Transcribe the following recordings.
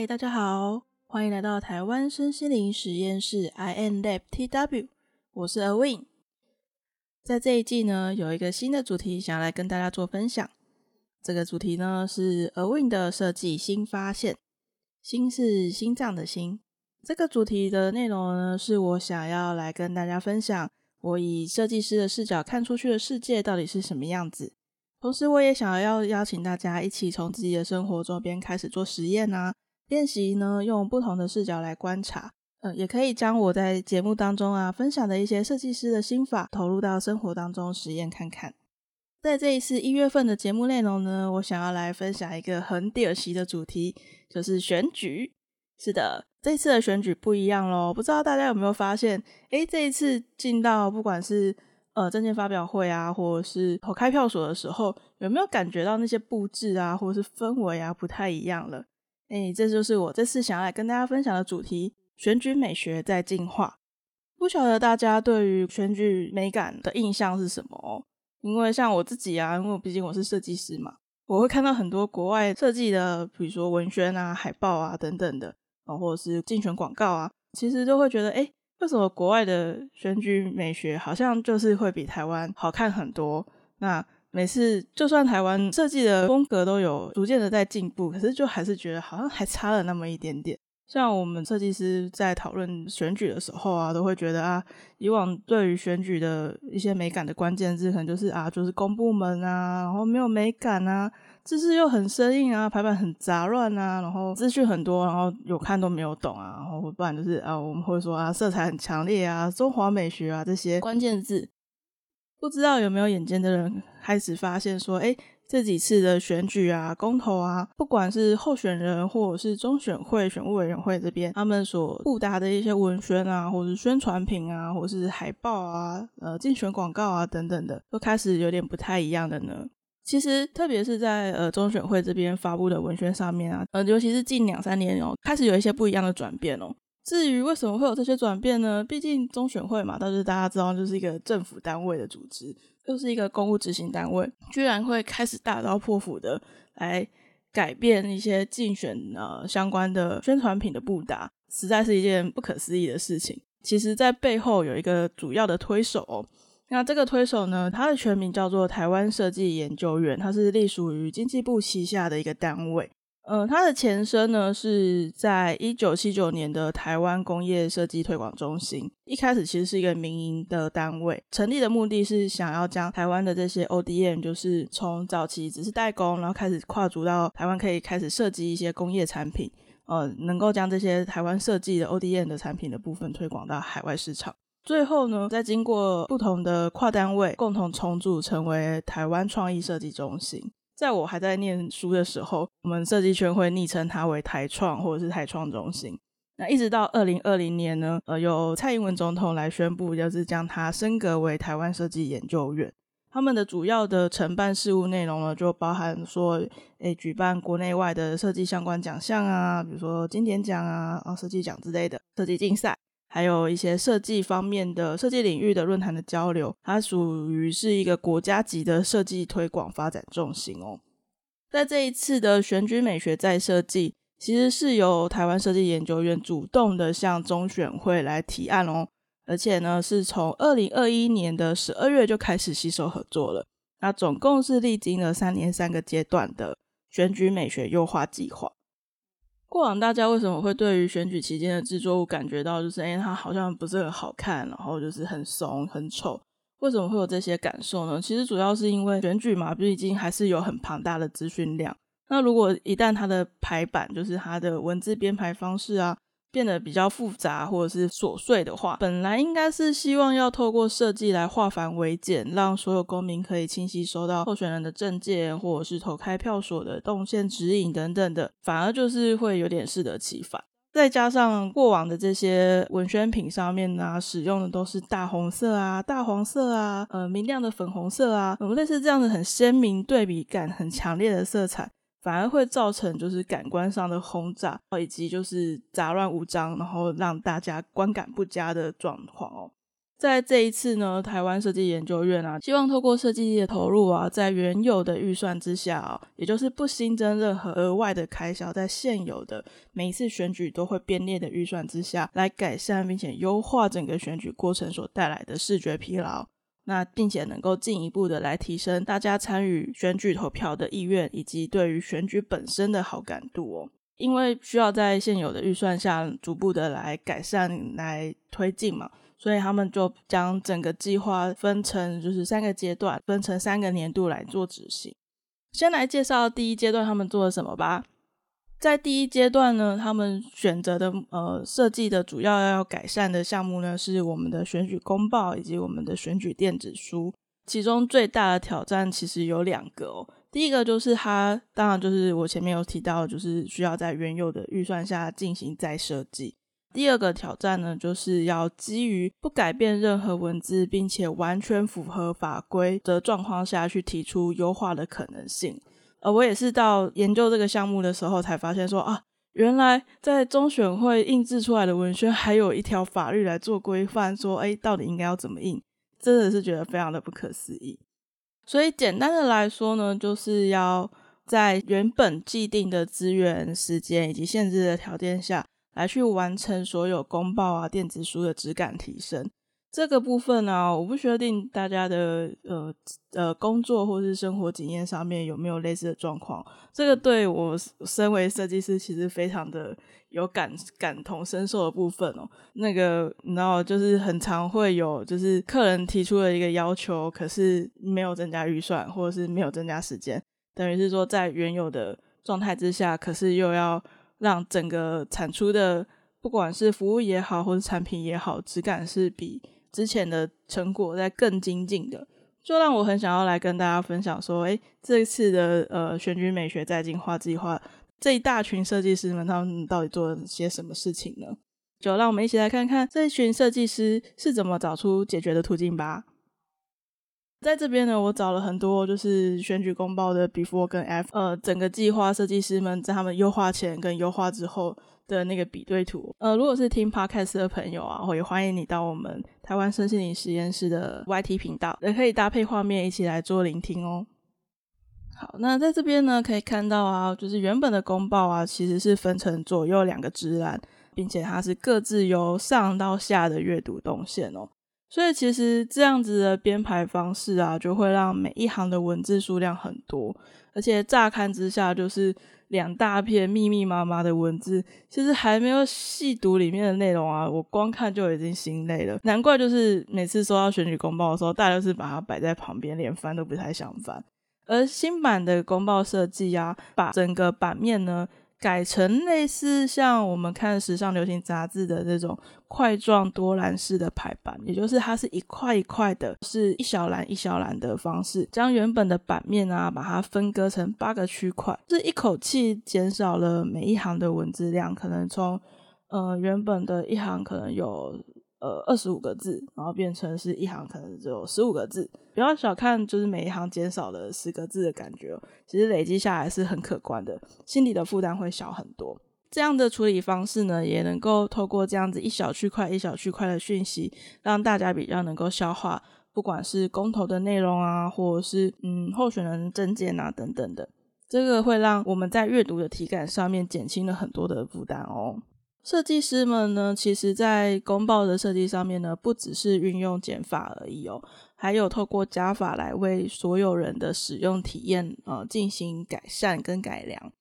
嗨，大家好，欢迎来到台湾身心灵实验室 I N Lab T W，我是 Awin。在这一季呢，有一个新的主题想要来跟大家做分享。这个主题呢是 Awin 的设计新发现，心是心脏的心。这个主题的内容呢，是我想要来跟大家分享，我以设计师的视角看出去的世界到底是什么样子。同时，我也想要邀请大家一起从自己的生活周边开始做实验啊，练习呢，用不同的视角来观察。呃，也可以将我在节目当中啊分享的一些设计师的心法投入到生活当中实验看看。在这一次一月份的节目内容呢，我想要来分享一个很屌丝的主题，就是选举。是的，这一次的选举不一样咯，不知道大家有没有发现？诶，这一次进到不管是呃，政见发表会啊，或者是投开票所的时候，有没有感觉到那些布置啊，或者是氛围啊，不太一样了？诶，这就是我这次想要来跟大家分享的主题：选举美学在进化。不晓得大家对于选举美感的印象是什么哦？因为像我自己啊，因为毕竟我是设计师嘛，我会看到很多国外设计的，比如说文宣啊、海报啊等等的，啊，或者是竞选广告啊，其实都会觉得，诶为什么国外的选举美学好像就是会比台湾好看很多？那每次就算台湾设计的风格都有逐渐的在进步，可是就还是觉得好像还差了那么一点点。像我们设计师在讨论选举的时候啊，都会觉得啊，以往对于选举的一些美感的关键字，可能就是啊，就是公部门啊，然后没有美感啊。字式又很生硬啊，排版很杂乱啊，然后资讯很多，然后有看都没有懂啊，然后不然就是啊，我们会说啊，色彩很强烈啊，中华美学啊这些关键字，不知道有没有眼尖的人开始发现说，诶，这几次的选举啊、公投啊，不管是候选人或者是中选会、选务委员会这边，他们所布达的一些文宣啊，或者是宣传品啊，或者是海报啊、呃竞选广告啊等等的，都开始有点不太一样的呢。其实，特别是在呃中选会这边发布的文宣上面啊，呃，尤其是近两三年哦，开始有一些不一样的转变哦。至于为什么会有这些转变呢？毕竟中选会嘛，倒是大家知道，就是一个政府单位的组织，又是一个公务执行单位，居然会开始大刀阔斧的来改变一些竞选呃相关的宣传品的布达，实在是一件不可思议的事情。其实，在背后有一个主要的推手哦。那这个推手呢，它的全名叫做台湾设计研究院，它是隶属于经济部旗下的一个单位。呃，它的前身呢是在一九七九年的台湾工业设计推广中心，一开始其实是一个民营的单位，成立的目的是想要将台湾的这些 ODM，就是从早期只是代工，然后开始跨足到台湾可以开始设计一些工业产品，呃，能够将这些台湾设计的 ODM 的产品的部分推广到海外市场。最后呢，再经过不同的跨单位共同重组，成为台湾创意设计中心。在我还在念书的时候，我们设计圈会昵称它为台创或者是台创中心。那一直到二零二零年呢，呃，由蔡英文总统来宣布，就是将它升格为台湾设计研究院。他们的主要的承办事务内容呢，就包含说，诶，举办国内外的设计相关奖项啊，比如说金典奖啊、啊设计奖之类的设计竞赛。还有一些设计方面的设计领域的论坛的交流，它属于是一个国家级的设计推广发展重心哦。在这一次的选举美学再设计，其实是由台湾设计研究院主动的向中选会来提案哦，而且呢是从二零二一年的十二月就开始携手合作了。那总共是历经了三年三个阶段的选举美学优化计划。过往大家为什么会对于选举期间的制作物感觉到就是，哎，它好像不是很好看，然后就是很怂、很丑？为什么会有这些感受呢？其实主要是因为选举嘛，毕竟还是有很庞大的资讯量。那如果一旦它的排版，就是它的文字编排方式啊，变得比较复杂或者是琐碎的话，本来应该是希望要透过设计来化繁为简，让所有公民可以清晰收到候选人的证件，或者是投开票所的动线指引等等的，反而就是会有点适得其反。再加上过往的这些文宣品上面呢、使用的都是大红色啊、大黄色啊、呃明亮的粉红色啊，类似这样子很鲜明、对比感很强烈的色彩。反而会造成就是感官上的轰炸，以及就是杂乱无章，然后让大家观感不佳的状况哦。在这一次呢，台湾设计研究院啊，希望透过设计的投入啊，在原有的预算之下啊，也就是不新增任何额外的开销，在现有的每一次选举都会编列的预算之下，来改善并且优化整个选举过程所带来的视觉疲劳。那并且能够进一步的来提升大家参与选举投票的意愿，以及对于选举本身的好感度哦。因为需要在现有的预算下逐步的来改善、来推进嘛，所以他们就将整个计划分成就是三个阶段，分成三个年度来做执行。先来介绍第一阶段他们做了什么吧。在第一阶段呢，他们选择的呃设计的主要要改善的项目呢，是我们的选举公报以及我们的选举电子书。其中最大的挑战其实有两个哦。第一个就是它，当然就是我前面有提到，就是需要在原有的预算下进行再设计。第二个挑战呢，就是要基于不改变任何文字，并且完全符合法规的状况下去提出优化的可能性。呃，我也是到研究这个项目的时候才发现说啊，原来在中选会印制出来的文宣还有一条法律来做规范，说哎，到底应该要怎么印，真的是觉得非常的不可思议。所以简单的来说呢，就是要在原本既定的资源、时间以及限制的条件下来去完成所有公报啊、电子书的质感提升。这个部分呢、我不确定大家的呃呃工作或是生活经验上面有没有类似的状况。这个对我身为设计师，其实非常的有感感同身受的部分哦。那个你知道，就是很常会有，就是客人提出了一个要求，可是没有增加预算，或者是没有增加时间，等于是说在原有的状态之下，可是又要让整个产出的不管是服务也好，或是产品也好，质感是比。之前的成果在更精进的，就让我很想要来跟大家分享说，哎，这一次的呃选举美学在进化计划，这一大群设计师们他们到底做了些什么事情呢？就让我们一起来看看这一群设计师是怎么找出解决的途径吧。在这边呢，我找了很多就是选举公报的 before 跟 after，呃，整个计划设计师们在他们优化前跟优化之后的那个比对图。呃，如果是听 podcast 的朋友啊，我也欢迎你到我们台湾身心灵实验室的 YT 频道，也可以搭配画面一起来做聆听哦。好，那在这边呢，可以看到啊，就是原本的公报啊，其实是分成左右两个支栏，并且它是各自由上到下的阅读动线哦。所以其实这样子的编排方式啊，就会让每一行的文字数量很多，而且乍看之下就是两大片密密麻麻的文字，其实还没有细读里面的内容啊，我光看就已经心累了。难怪就是每次收到选举公报的时候，大家都是把它摆在旁边，连翻都不太想翻。而新版的公报设计啊，把整个版面呢，改成类似像我们看时尚流行杂志的这种块状多栏式的排版，也就是它是一块一块的，是一小栏一小栏的方式，将原本的版面啊，把它分割成八个区块，是一口气减少了每一行的文字量，可能从呃原本的一行可能有。呃，二十五个字，然后变成是一行，可能只有十五个字。不要小看，就是每一行减少了十个字的感觉，其实累积下来是很可观的，心理的负担会小很多。这样的处理方式呢，也能够透过这样子一小区块一小区块的讯息，让大家比较能够消化，不管是公投的内容啊，或者是嗯候选人政见啊等等的，这个会让我们在阅读的体感上面减轻了很多的负担哦。设计师们呢，其实在公报的设计上面呢，不只是运用减法而已哦，还有透过加法来为所有人的使用体验呃进行改善跟改良。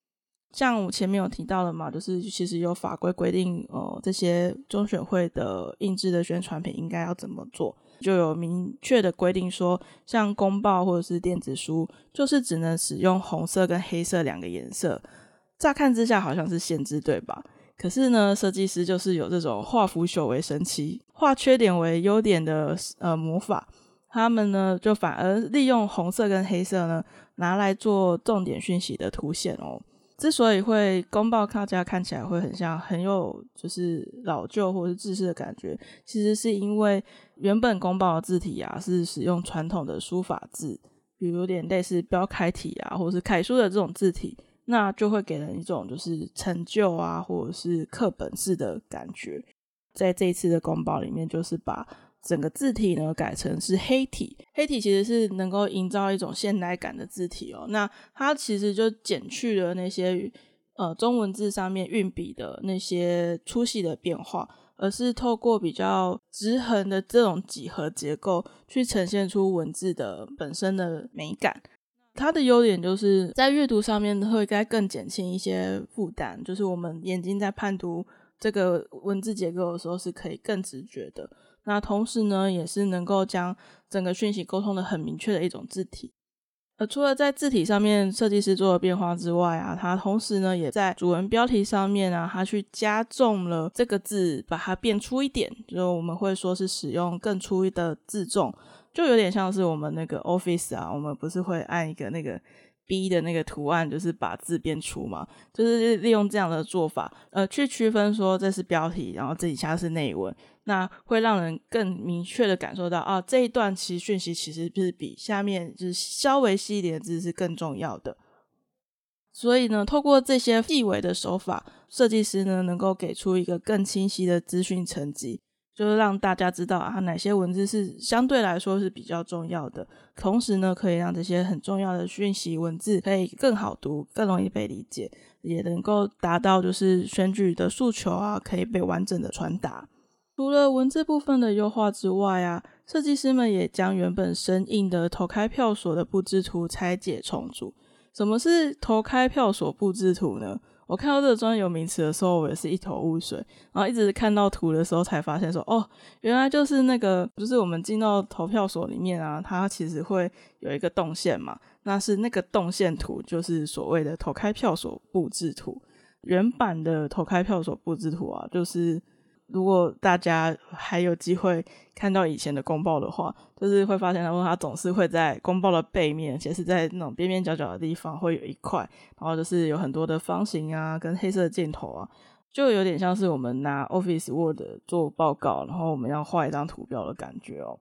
像我前面有提到的嘛，就是其实有法规规定呃这些中选会的印制的宣传品应该要怎么做，就有明确的规定说，像公报或者是电子书，就是只能使用红色跟黑色两个颜色。乍看之下好像是限制，对吧？可是呢，设计师就是有这种化腐朽为神奇、化缺点为优点的呃魔法。他们呢，就反而利用红色跟黑色呢，拿来做重点讯息的凸显哦。之所以会公报大家看起来会很像很有就是老旧或是制式的感觉，其实是因为原本公报的字体啊是使用传统的书法字，比如有点类似标楷体啊，或是楷书的这种字体。那就会给人一种就是陈旧啊，或者是课本式的感觉。在这一次的公报里面，就是把整个字体呢改成是黑体。黑体其实是能够营造一种现代感的字体哦。那它其实就减去了那些呃中文字上面运笔的那些粗细的变化，而是透过比较直横的这种几何结构去呈现出文字的本身的美感。它的优点就是在阅读上面会该更减轻一些负担，就是我们眼睛在判读这个文字结构的时候是可以更直觉的。那同时呢，也是能够将整个讯息沟通的很明确的一种字体。呃除了在字体上面设计师做了变化之外啊，它同时呢也在主文标题上面啊，它去加重了这个字，把它变粗一点，就我们会说是使用更粗的字重。就有点像是我们那个 Office 啊，我们不是会按一个那个 B 的那个图案，就是把字变粗嘛，就是利用这样的做法，呃，去区分说这是标题，然后这底下是内文，那会让人更明确的感受到啊，这一段其实讯息其实是比下面就是稍微细一点的字是更重要的。所以呢，透过这些细微的手法，设计师呢能够给出一个更清晰的资讯层级。就是让大家知道啊，哪些文字是相对来说是比较重要的，同时呢，可以让这些很重要的讯息文字可以更好读、更容易被理解，也能够达到就是选举的诉求啊，可以被完整的传达。除了文字部分的优化之外啊，设计师们也将原本生硬的投开票所的布置图拆解重组。什么是投开票所布置图呢？我看到这个专有名词的时候，我也是一头雾水，然后一直看到图的时候才发现说，哦，原来就是那个，就是我们进到投票所里面啊，它其实会有一个动线嘛，那是那个动线图，就是所谓的投开票所布置图。原版的投开票所布置图啊，就是。如果大家还有机会看到以前的公报的话，就是会发现，他说它总是会在公报的背面，而且是在那种边边角角的地方会有一块，然后就是有很多的方形啊，跟黑色的箭头啊，就有点像是我们拿 Office Word 做报告，然后我们要画一张图表的感觉哦。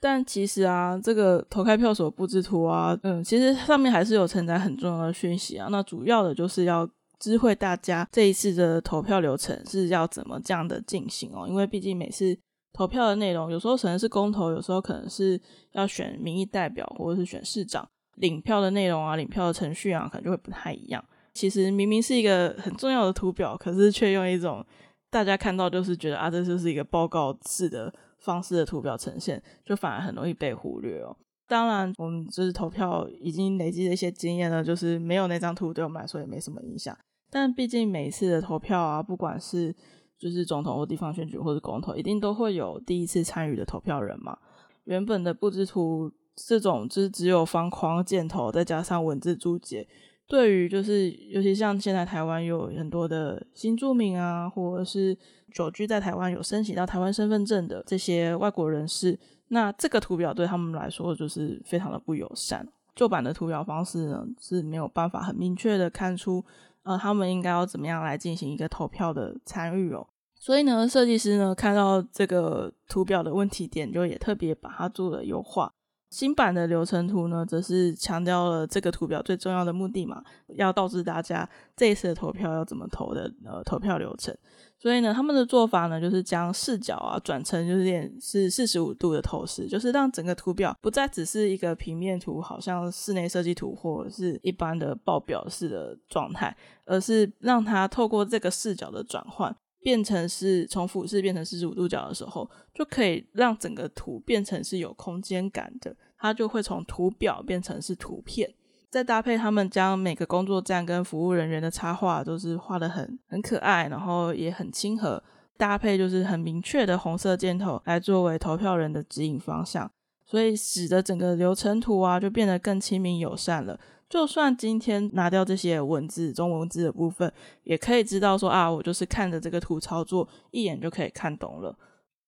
但其实啊，这个投开票所布置图啊，嗯，其实上面还是有承载很重要的讯息啊。那主要的就是要。知会大家这一次的投票流程是要怎么这样的进行哦，因为毕竟每次投票的内容有时候可能是公投，有时候可能是要选民意代表或者是选市长，领票的内容啊、领票的程序啊，可能就会不太一样。其实明明是一个很重要的图表，可是却用一种大家看到就是觉得啊，这就是一个报告式的方式的图表呈现，就反而很容易被忽略哦。当然，我们就是投票已经累积了一些经验了，就是没有那张图对我们来说也没什么影响。但毕竟每一次的投票啊，不管是就是总统或地方选举或者公投，一定都会有第一次参与的投票人嘛。原本的布置图这种就是只有方框、箭头，再加上文字注解，对于就是尤其像现在台湾有很多的新住民啊，或者是久居在台湾有申请到台湾身份证的这些外国人士。那这个图表对他们来说就是非常的不友善。旧版的图表方式呢，是没有办法很明确的看出，呃，他们应该要怎么样来进行一个投票的参与哦。所以呢，设计师呢看到这个图表的问题点，就也特别把它做了优化。新版的流程图呢，则是强调了这个图表最重要的目的嘛，要告知大家这一次的投票要怎么投的呃投票流程。所以呢，他们的做法呢，就是将视角啊转成就是点是四十五度的透视，就是让整个图表不再只是一个平面图，好像室内设计图或是一般的报表式的状态，而是让它透过这个视角的转换，变成是从俯视变成四十五度角的时候，就可以让整个图变成是有空间感的，它就会从图表变成是图片。再搭配他们将每个工作站跟服务人员的插画都是画得很很可爱，然后也很亲和，搭配就是很明确的红色箭头来作为投票人的指引方向，所以使得整个流程图啊就变得更亲民友善了。就算今天拿掉这些文字中文字的部分，也可以知道说啊，我就是看着这个图操作，一眼就可以看懂了。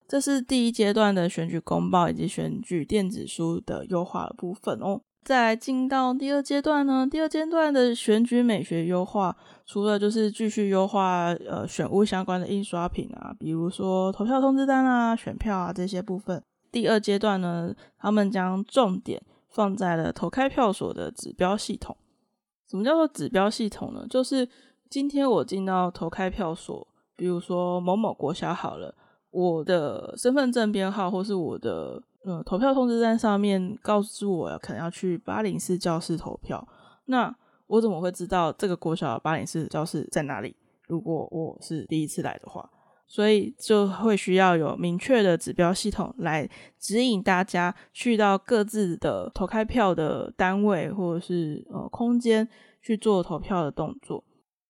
这是第一阶段的选举公报以及选举电子书的优化的部分哦。再进到第二阶段呢，第二阶段的选举美学优化，除了就是继续优化呃选务相关的印刷品啊，比如说投票通知单啊、选票啊这些部分。第二阶段呢，他们将重点放在了投开票所的指标系统。什么叫做指标系统呢？就是今天我进到投开票所，比如说某某国小好了，我的身份证编号或是我的呃投票通知单上面告诉我可能要去八零四教室投票，那我怎么会知道这个国小的八零四教室在哪里？如果我是第一次来的话，所以就会需要有明确的指标系统来指引大家去到各自的投开票的单位或者是呃空间去做投票的动作。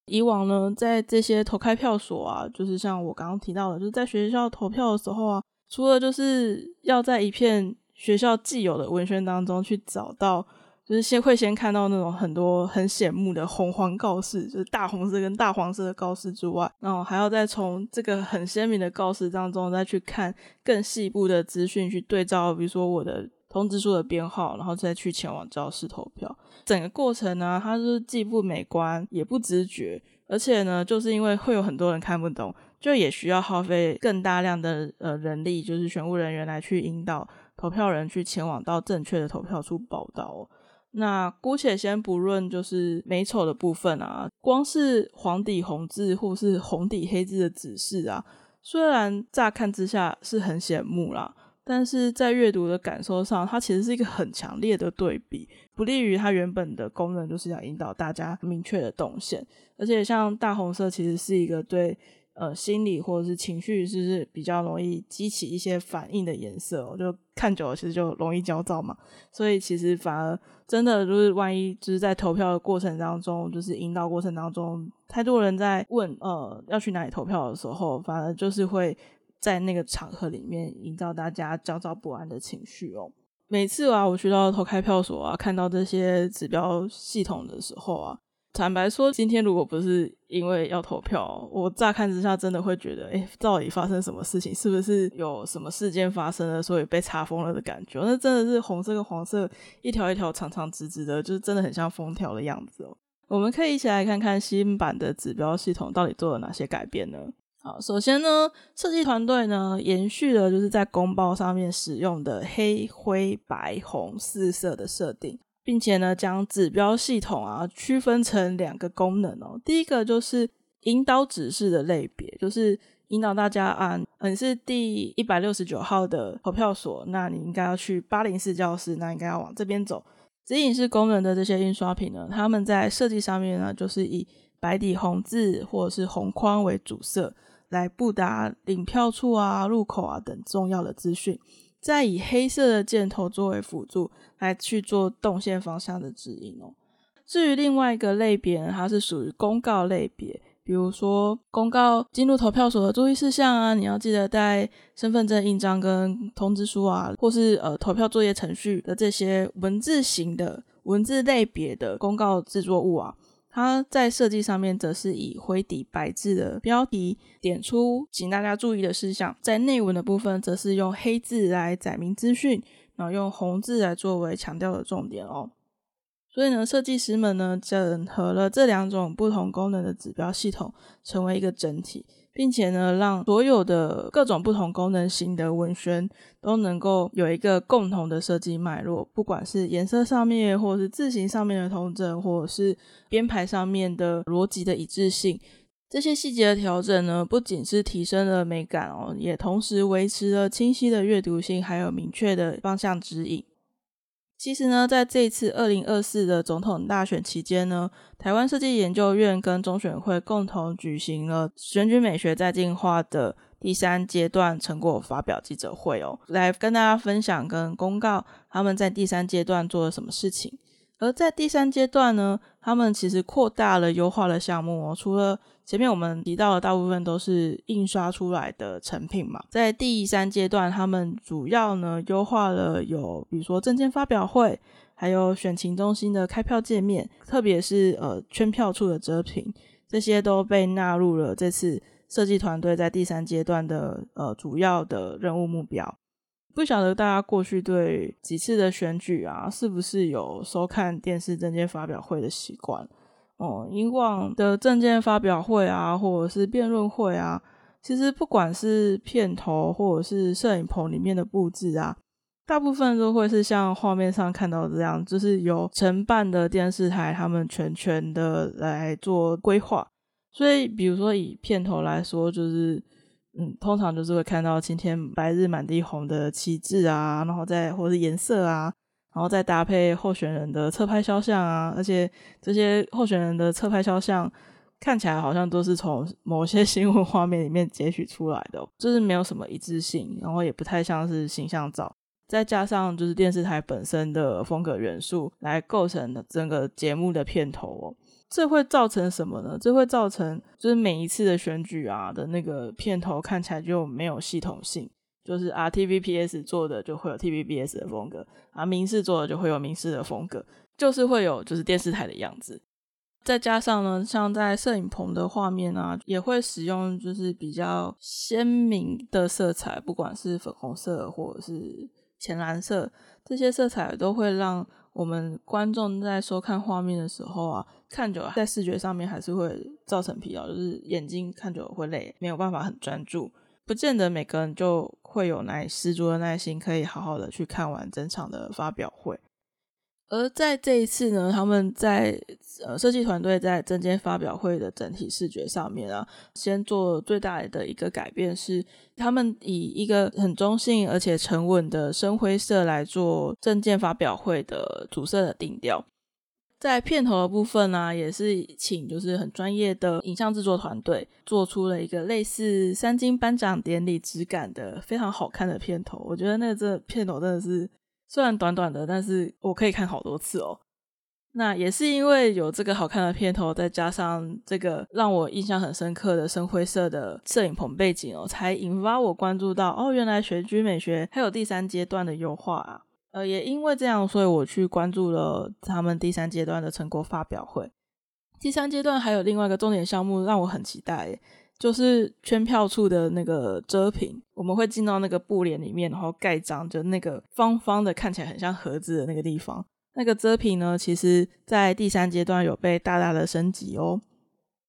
以往呢，在这些投开票所啊，就是像我刚刚提到的，就是在学校投票的时候啊，除了就是要在一片学校既有的文宣当中去找到。就是先会先看到那种很多很显目的红黄告示，就是大红色跟大黄色的告示之外，然后还要再从这个很鲜明的告示当中再去看更细部的资讯，去对照，比如说我的通知书的编号，然后再去前往教室投票。整个过程呢，它是既不美观也不直觉，而且呢，就是因为会有很多人看不懂，就也需要耗费更大量的呃人力，就是选务人员来去引导投票人去前往到正确的投票处报到。那姑且先不论就是美丑的部分啊，光是黄底红字或是红底黑字的指示啊，虽然乍看之下是很显目啦，但是在阅读的感受上，它其实是一个很强烈的对比，不利于它原本的功能，就是要引导大家明确的动线。而且像大红色，其实是一个对呃心理或者是情绪，就是比较容易激起一些反应的颜色喔，就看久了其实就容易焦躁嘛，所以其实反而。真的就是，万一就是在投票的过程当中，就是引导过程当中，太多人在问呃要去哪里投票的时候，反而就是会在那个场合里面营造大家焦躁不安的情绪哦。每次啊，我去到投开票所啊，看到这些指标系统的时候啊。坦白说，今天如果不是因为要投票，我乍看之下真的会觉得，哎，到底发生什么事情？是不是有什么事件发生了，所以被查封了的感觉？那真的是红色跟黄色一条一条长长直直的，就是真的很像封条的样子哦。我们可以一起来看看新版的指标系统到底做了哪些改变呢？好，首先呢，设计团队呢延续了就是在公报上面使用的黑、灰、白、红四色的设定。并且呢，将指标系统啊区分成两个功能哦。第一个就是引导指示的类别，就是引导大家按，你是第一百六十九号的投票所，那你应该要去八零四教室，那应该要往这边走。指引式功能的这些印刷品呢，他们在设计上面呢，就是以白底红字或者是红框为主色，来布达领票处啊、入口啊等重要的资讯。再以黑色的箭头作为辅助，来去做动线方向的指引哦。至于另外一个类别呢，它是属于公告类别，比如说公告进入投票所的注意事项啊，你要记得带身份证印章跟通知书啊，或是呃投票作业程序的这些文字型的文字类别的公告制作物啊。它在设计上面则是以灰底白字的标题点出，请大家注意的事项；在内文的部分，则是用黑字来载明资讯，然后用红字来作为强调的重点哦。所以呢，设计师们呢整合了这两种不同功能的指标系统，成为一个整体。并且呢，让所有的各种不同功能型的文宣都能够有一个共同的设计脉络，不管是颜色上面，或者是字形上面的统整，或者是编排上面的逻辑的一致性，这些细节的调整呢，不仅是提升了美感哦，也同时维持了清晰的阅读性，还有明确的方向指引。其实呢，在这一次二零二四的总统大选期间呢，台湾设计研究院跟中选会共同举行了选举美学再进化的第三阶段成果发表记者会哦，来跟大家分享跟公告他们在第三阶段做了什么事情。而在第三阶段呢，他们其实扩大了优化的项目哦，除了前面我们提到的大部分都是印刷出来的成品嘛，在第三阶段，他们主要呢优化了有，比如说证件发表会，还有选情中心的开票界面，特别是呃圈票处的遮屏，这些都被纳入了这次设计团队在第三阶段的呃主要的任务目标。不晓得大家过去对几次的选举啊，是不是有收看电视证件发表会的习惯？哦，以往的证件发表会啊，或者是辩论会啊，其实不管是片头或者是摄影棚里面的布置啊，大部分都会是像画面上看到的这样，就是由承办的电视台他们全权的来做规划。所以，比如说以片头来说，就是嗯，通常就是会看到青天白日满地红的旗帜啊，然后再或是颜色啊，然后再搭配候选人的侧拍肖像啊，而且这些候选人的侧拍肖像看起来好像都是从 某些新闻画面里面截取出来的，就是没有什么一致性，然后也不太像是形象照，再加上就是电视台本身的风格元素来构成的整个节目的片头哦。这会造成什么呢？这会造成就是每一次的选举啊的那个片头看起来就没有系统性，就是啊 TVBS 做的就会有 TVBS 的风格，啊民视做的就会有民视的风格，就是会有就是电视台的样子。再加上呢，像在摄影棚的画面啊，也会使用就是比较鲜明的色彩，不管是粉红色或者是浅蓝色，这些色彩都会让。我们观众在收看画面的时候啊，看久了在视觉上面还是会造成疲劳，就是眼睛看久了会累，没有办法很专注，不见得每个人就会有耐十足的耐心，可以好好的去看完整场的发表会。而在这一次呢，他们在呃设计团队在证件发表会的整体视觉上面啊，先做最大的一个改变是，他们以一个很中性而且沉稳的深灰色来做证件发表会的主色的定调。在片头的部分呢，也是请就是很专业的影像制作团队做出了一个类似三金颁奖典礼质感的非常好看的片头。我觉得那这片头真的是。虽然短短的，但是我可以看好多次哦。那也是因为有这个好看的片头，再加上这个让我印象很深刻的深灰色的摄影棚背景哦，才引发我关注到哦，原来学居美学还有第三阶段的优化啊。呃，也因为这样，所以我去关注了他们第三阶段的成果发表会。第三阶段还有另外一个重点项目让我很期待。就是圈票处的那个遮屏，我们会进到那个布帘里面，然后盖章，就那个方方的看起来很像盒子的那个地方。那个遮屏呢，其实在第三阶段有被大大的升级哦。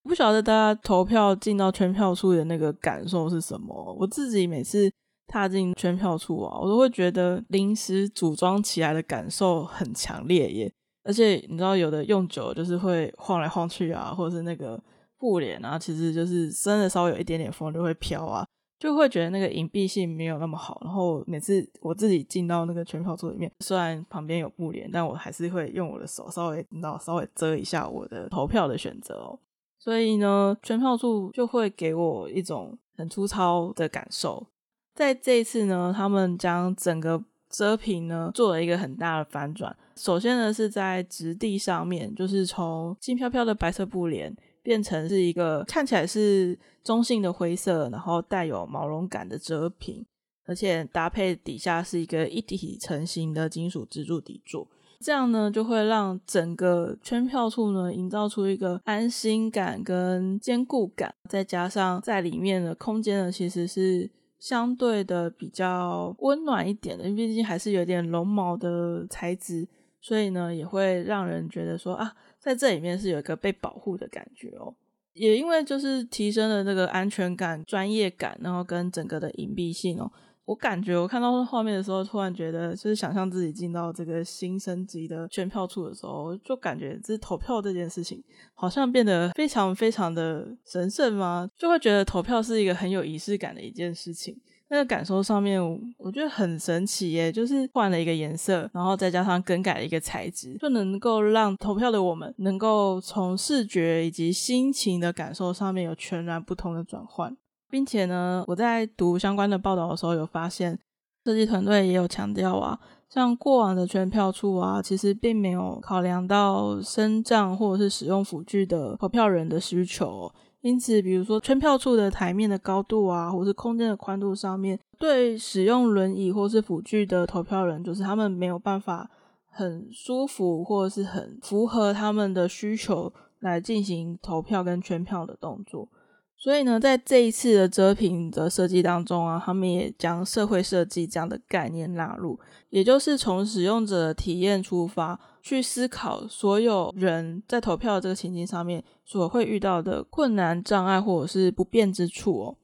不晓得大家投票进到圈票处的那个感受是什么？我自己每次踏进圈票处啊，我都会觉得临时组装起来的感受很强烈耶。而且你知道，有的用久就是会晃来晃去啊，或者是那个。布帘啊，其实就是真的稍微有一点点风就会飘啊，就会觉得那个隐蔽性没有那么好。然后每次我自己进到那个全票处里面，虽然旁边有布帘，但我还是会用我的手稍微，你知道，稍微遮一下我的投票的选择哦。所以呢，全票处就会给我一种很粗糙的感受。在这一次呢，他们将整个遮屏呢做了一个很大的翻转。首先呢，是在质地上面，就是从轻飘飘的白色布帘。变成是一个看起来是中性的灰色，然后带有毛绒感的遮屏，而且搭配底下是一个一体成型的金属支柱底座，这样呢就会让整个圈票处呢营造出一个安心感跟坚固感，再加上在里面的空间呢其实是相对的比较温暖一点的，因为毕竟还是有点绒毛的材质，所以呢也会让人觉得说啊。在这里面是有一个被保护的感觉哦，也因为就是提升了这个安全感、专业感，然后跟整个的隐蔽性哦，我感觉我看到画面的时候，突然觉得就是想象自己进到这个新升级的选票处的时候，就感觉这投票这件事情好像变得非常非常的神圣吗？就会觉得投票是一个很有仪式感的一件事情。那个感受上面，我觉得很神奇耶，就是换了一个颜色，然后再加上更改了一个材质，就能够让投票的我们能够从视觉以及心情的感受上面有全然不同的转换，并且呢，我在读相关的报道的时候有发现，设计团队也有强调啊，像过往的圈票处啊，其实并没有考量到身障或者是使用辅具的投票人的需求。因此，比如说圈票处的台面的高度啊，或是空间的宽度上面，对使用轮椅或是辅具的投票人，就是他们没有办法很舒服或者是很符合他们的需求来进行投票跟圈票的动作。所以呢，在这一次的遮屏的设计当中啊，他们也将社会设计这样的概念纳入，也就是从使用者的体验出发。去思考所有人在投票的这个情境上面所会遇到的困难、障碍或者是不便之处哦。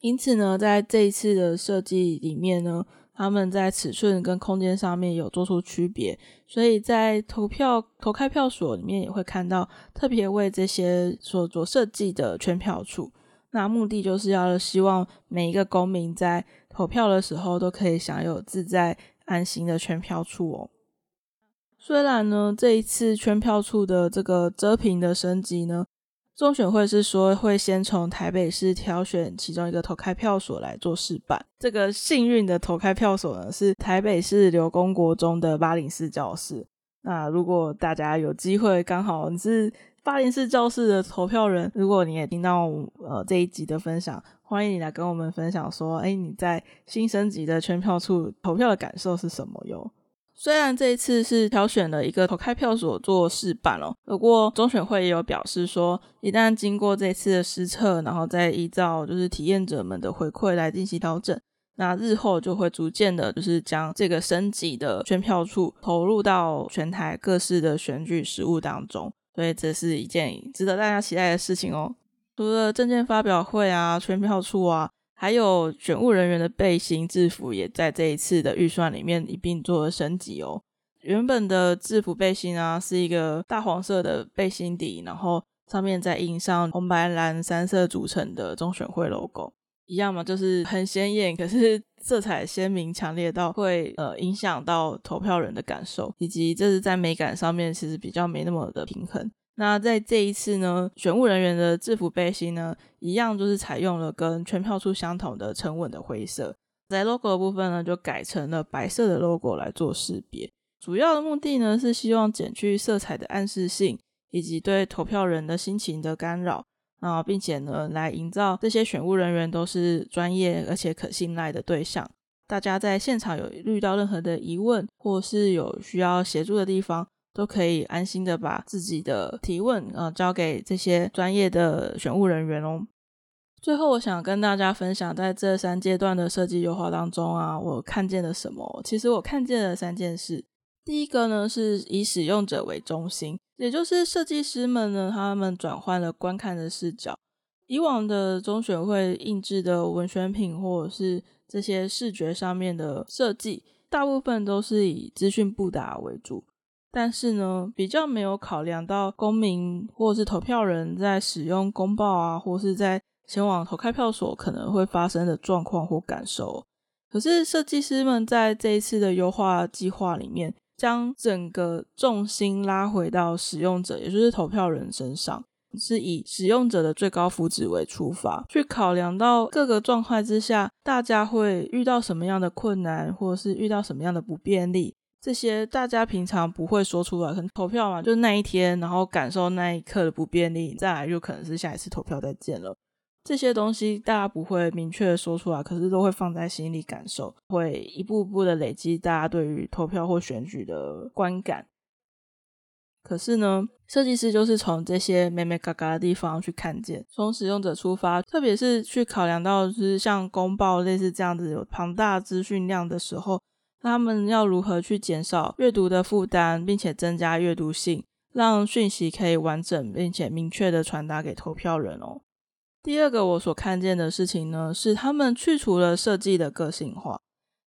因此呢，在这一次的设计里面呢，他们在尺寸跟空间上面有做出区别，所以在投票投开票所里面也会看到特别为这些所做设计的圈票处。那目的就是要希望每一个公民在投票的时候都可以享有自在安心的圈票处哦。虽然呢，这一次圈票处的这个遮屏的升级呢，中选会是说会先从台北市挑选其中一个投开票所来做试办。这个幸运的投开票所呢，是台北市刘公国中的八零四教室。那如果大家有机会，刚好你是八零四教室的投票人，如果你也听到呃这一集的分享，欢迎你来跟我们分享说，哎，你在新升级的圈票处投票的感受是什么哟？虽然这一次是挑选了一个投开票所做试办哦，不过中选会也有表示说，一旦经过这次的实测，然后再依照就是体验者们的回馈来进行调整。那日后就会逐渐的，就是将这个升级的圈票处投入到全台各式的选举实务当中，所以这是一件值得大家期待的事情哦。除了证件发表会啊、圈票处啊，还有选务人员的背心制服，也在这一次的预算里面一并做了升级哦。原本的制服背心啊，是一个大黄色的背心底，然后上面再印上红白蓝三色组成的中选会 logo。一样嘛，就是很显眼，可是色彩鲜明、强烈到会呃影响到投票人的感受，以及这是在美感上面其实比较没那么的平衡。那在这一次呢，选务人员的制服背心呢，一样就是采用了跟圈票处相同的沉稳的灰色，在 logo 的部分呢，就改成了白色的 logo 来做识别。主要的目的呢，是希望减去色彩的暗示性，以及对投票人的心情的干扰。啊，并且呢，来营造这些选务人员都是专业而且可信赖的对象。大家在现场有遇到任何的疑问，或是有需要协助的地方，都可以安心的把自己的提问啊交给这些专业的选务人员哦。最后，我想跟大家分享，在这三阶段的设计优化当中啊，我看见了什么？其实我看见了三件事。第一个呢，是以使用者为中心，也就是设计师们呢，他们转换了观看的视角。以往的中选会印制的文宣品或者是这些视觉上面的设计，大部分都是以资讯布达为主，但是呢，比较没有考量到公民或是投票人在使用公报啊，或是在前往投开票所可能会发生的状况或感受。可是设计师们在这一次的优化计划里面，将整个重心拉回到使用者，也就是投票人身上，是以使用者的最高福祉为出发，去考量到各个状态之下，大家会遇到什么样的困难，或是遇到什么样的不便利，这些大家平常不会说出来，可能投票嘛，就那一天，然后感受那一刻的不便利，再来就可能是下一次投票再见了。这些东西大家不会明确的说出来，可是都会放在心里感受，会一步步的累积大家对于投票或选举的观感。可是呢，设计师就是从这些眉眉角角的地方去看见，从使用者出发，特别是去考量到就是像公报类似这样子有庞大资讯量的时候，他们要如何去减少阅读的负担，并且增加阅读性，让讯息可以完整并且明确的传达给投票人哦。第二个我所看见的事情呢，是他们去除了设计的个性化，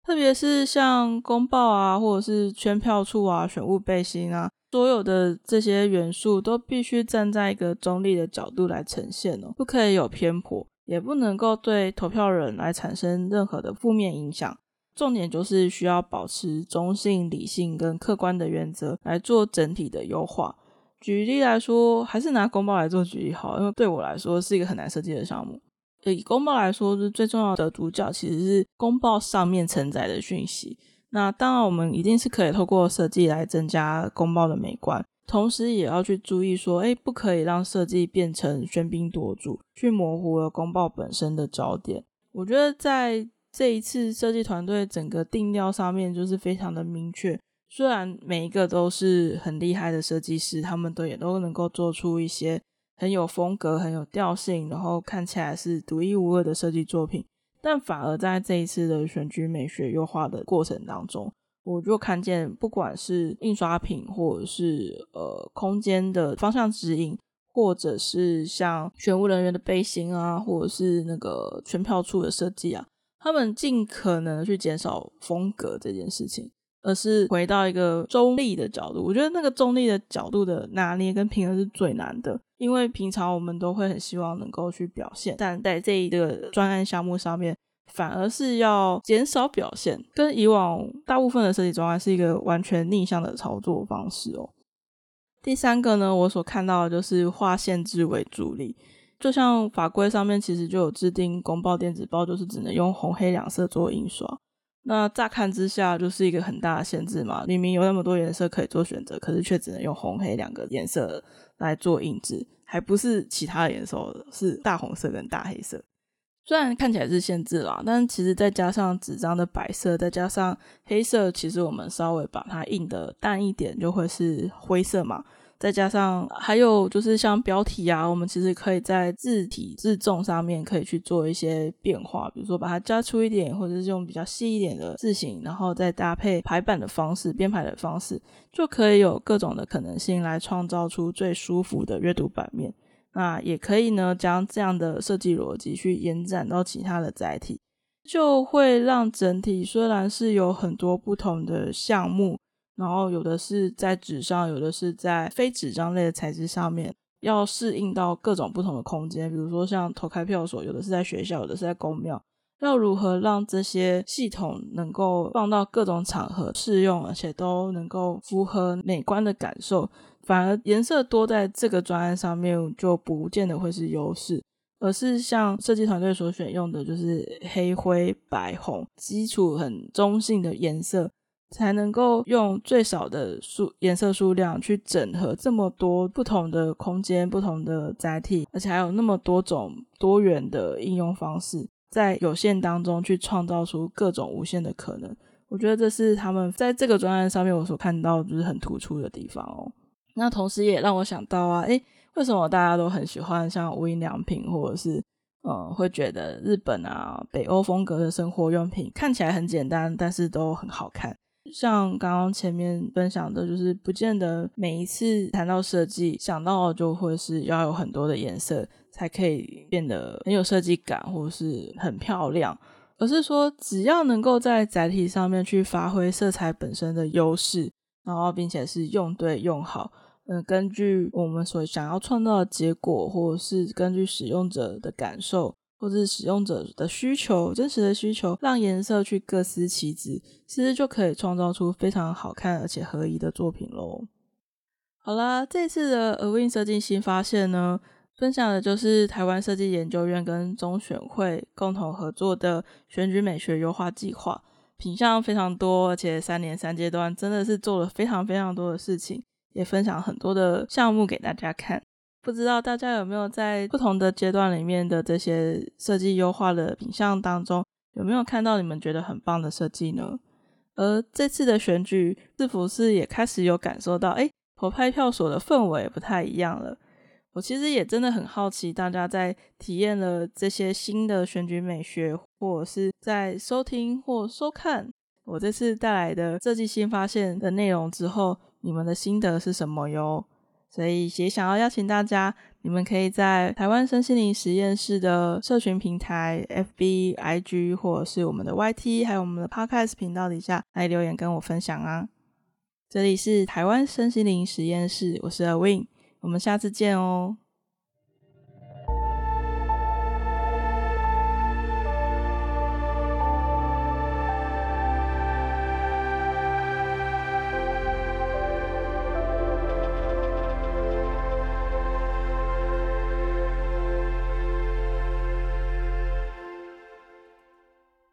特别是像公报啊，或者是圈票处啊、选务背心啊，所有的这些元素都必须站在一个中立的角度来呈现哦，不可以有偏颇，也不能够对投票人来产生任何的负面影响。重点就是需要保持中性、理性跟客观的原则来做整体的优化。举例来说，还是拿公报来做举例好，因为对我来说是一个很难设计的项目。以公报来说，是最重要的主角其实是公报上面承载的讯息。那当然，我们一定是可以透过设计来增加公报的美观，同时也要去注意说，哎，不可以让设计变成喧宾夺主，去模糊了公报本身的焦点。我觉得在这一次设计团队整个定调上面，就是非常的明确。虽然每一个都是很厉害的设计师，他们都也都能够做出一些很有风格、很有调性，然后看起来是独一无二的设计作品，但反而在这一次的选举美学优化的过程当中，我就看见不管是印刷品，或者是呃空间的方向指引，或者是像选务人员的背心啊，或者是那个全票处的设计啊，他们尽可能去减少风格这件事情。而是回到一个中立的角度。我觉得那个中立的角度的拿捏跟平衡是最难的，因为平常我们都会很希望能够去表现，但在这一个专案项目上面，反而是要减少表现，跟以往大部分的设计专案是一个完全逆向的操作方式哦。第三个呢，我所看到的就是划限制为主力，就像法规上面其实就有制定公报电子报就是只能用红黑两色做印刷。那乍看之下就是一个很大的限制嘛，明明有那么多颜色可以做选择，可是却只能用红黑两个颜色来做印制，还不是其他的颜色，是大红色跟大黑色。虽然看起来是限制啦，但其实再加上纸张的白色，再加上黑色，其实我们稍微把它印得淡一点，就会是灰色嘛。再加上还有就是像标题啊，我们其实可以在字体字重上面可以去做一些变化，比如说把它加粗一点，或者是用比较细一点的字型，然后再搭配排版的方式、编排的方式，就可以有各种的可能性来创造出最舒服的阅读版面。那也可以呢，将这样的设计逻辑去延展到其他的载体，就会让整体虽然是有很多不同的项目，然后有的是在纸上，有的是在非纸张类的材质上面，要适应到各种不同的空间，比如说像投开票所，有的是在学校，有的是在公庙，要如何让这些系统能够放到各种场合适用，而且都能够符合美观的感受。反而颜色多在这个专案上面就不见得会是优势，而是像设计团队所选用的，就是黑灰白红基础很中性的颜色，才能够用最少的数颜色数量去整合这么多不同的空间、不同的载体，而且还有那么多种多元的应用方式，在有限当中去创造出各种无限的可能。我觉得这是他们在这个专案上面我所看到就是很突出的地方哦。那同时也让我想到啊，诶，为什么大家都很喜欢像无印良品，或者是呃，会觉得日本啊、北欧风格的生活用品看起来很简单，但是都很好看。像刚刚前面分享的，就是不见得每一次谈到设计，想到就会是要有很多的颜色才可以变得很有设计感，或是很漂亮，而是说只要能够在载体上面去发挥色彩本身的优势，然后并且是用对用好。嗯，根据我们所想要创造的结果，或者是根据使用者的感受，或者是使用者的需求，真实的需求，让颜色去各司其职，其实就可以创造出非常好看而且合宜的作品喽。好啦，这次的 Awin 设计新发现呢，分享的就是台湾设计研究院跟中选会共同合作的选举美学优化计划，品项非常多，而且三年三阶段，真的是做了非常非常多的事情。也分享很多的项目给大家看，不知道大家有没有在不同的阶段里面的这些设计优化的品相当中，有没有看到你们觉得很棒的设计呢？而这次的选举是否是也开始有感受到，诶，投派票所的氛围不太一样了？我其实也真的很好奇，大家在体验了这些新的选举美学，或者是在收听或收看我这次带来的设计新发现的内容之后。你们的心得是什么哟？所以也想要邀请大家，你们可以在台湾身心灵实验室的社群平台 FB、IG，或者是我们的 YT，还有我们的 Podcast 频道底下来留言跟我分享啊。这里是台湾身心灵实验室，我是 Awin，我们下次见哦。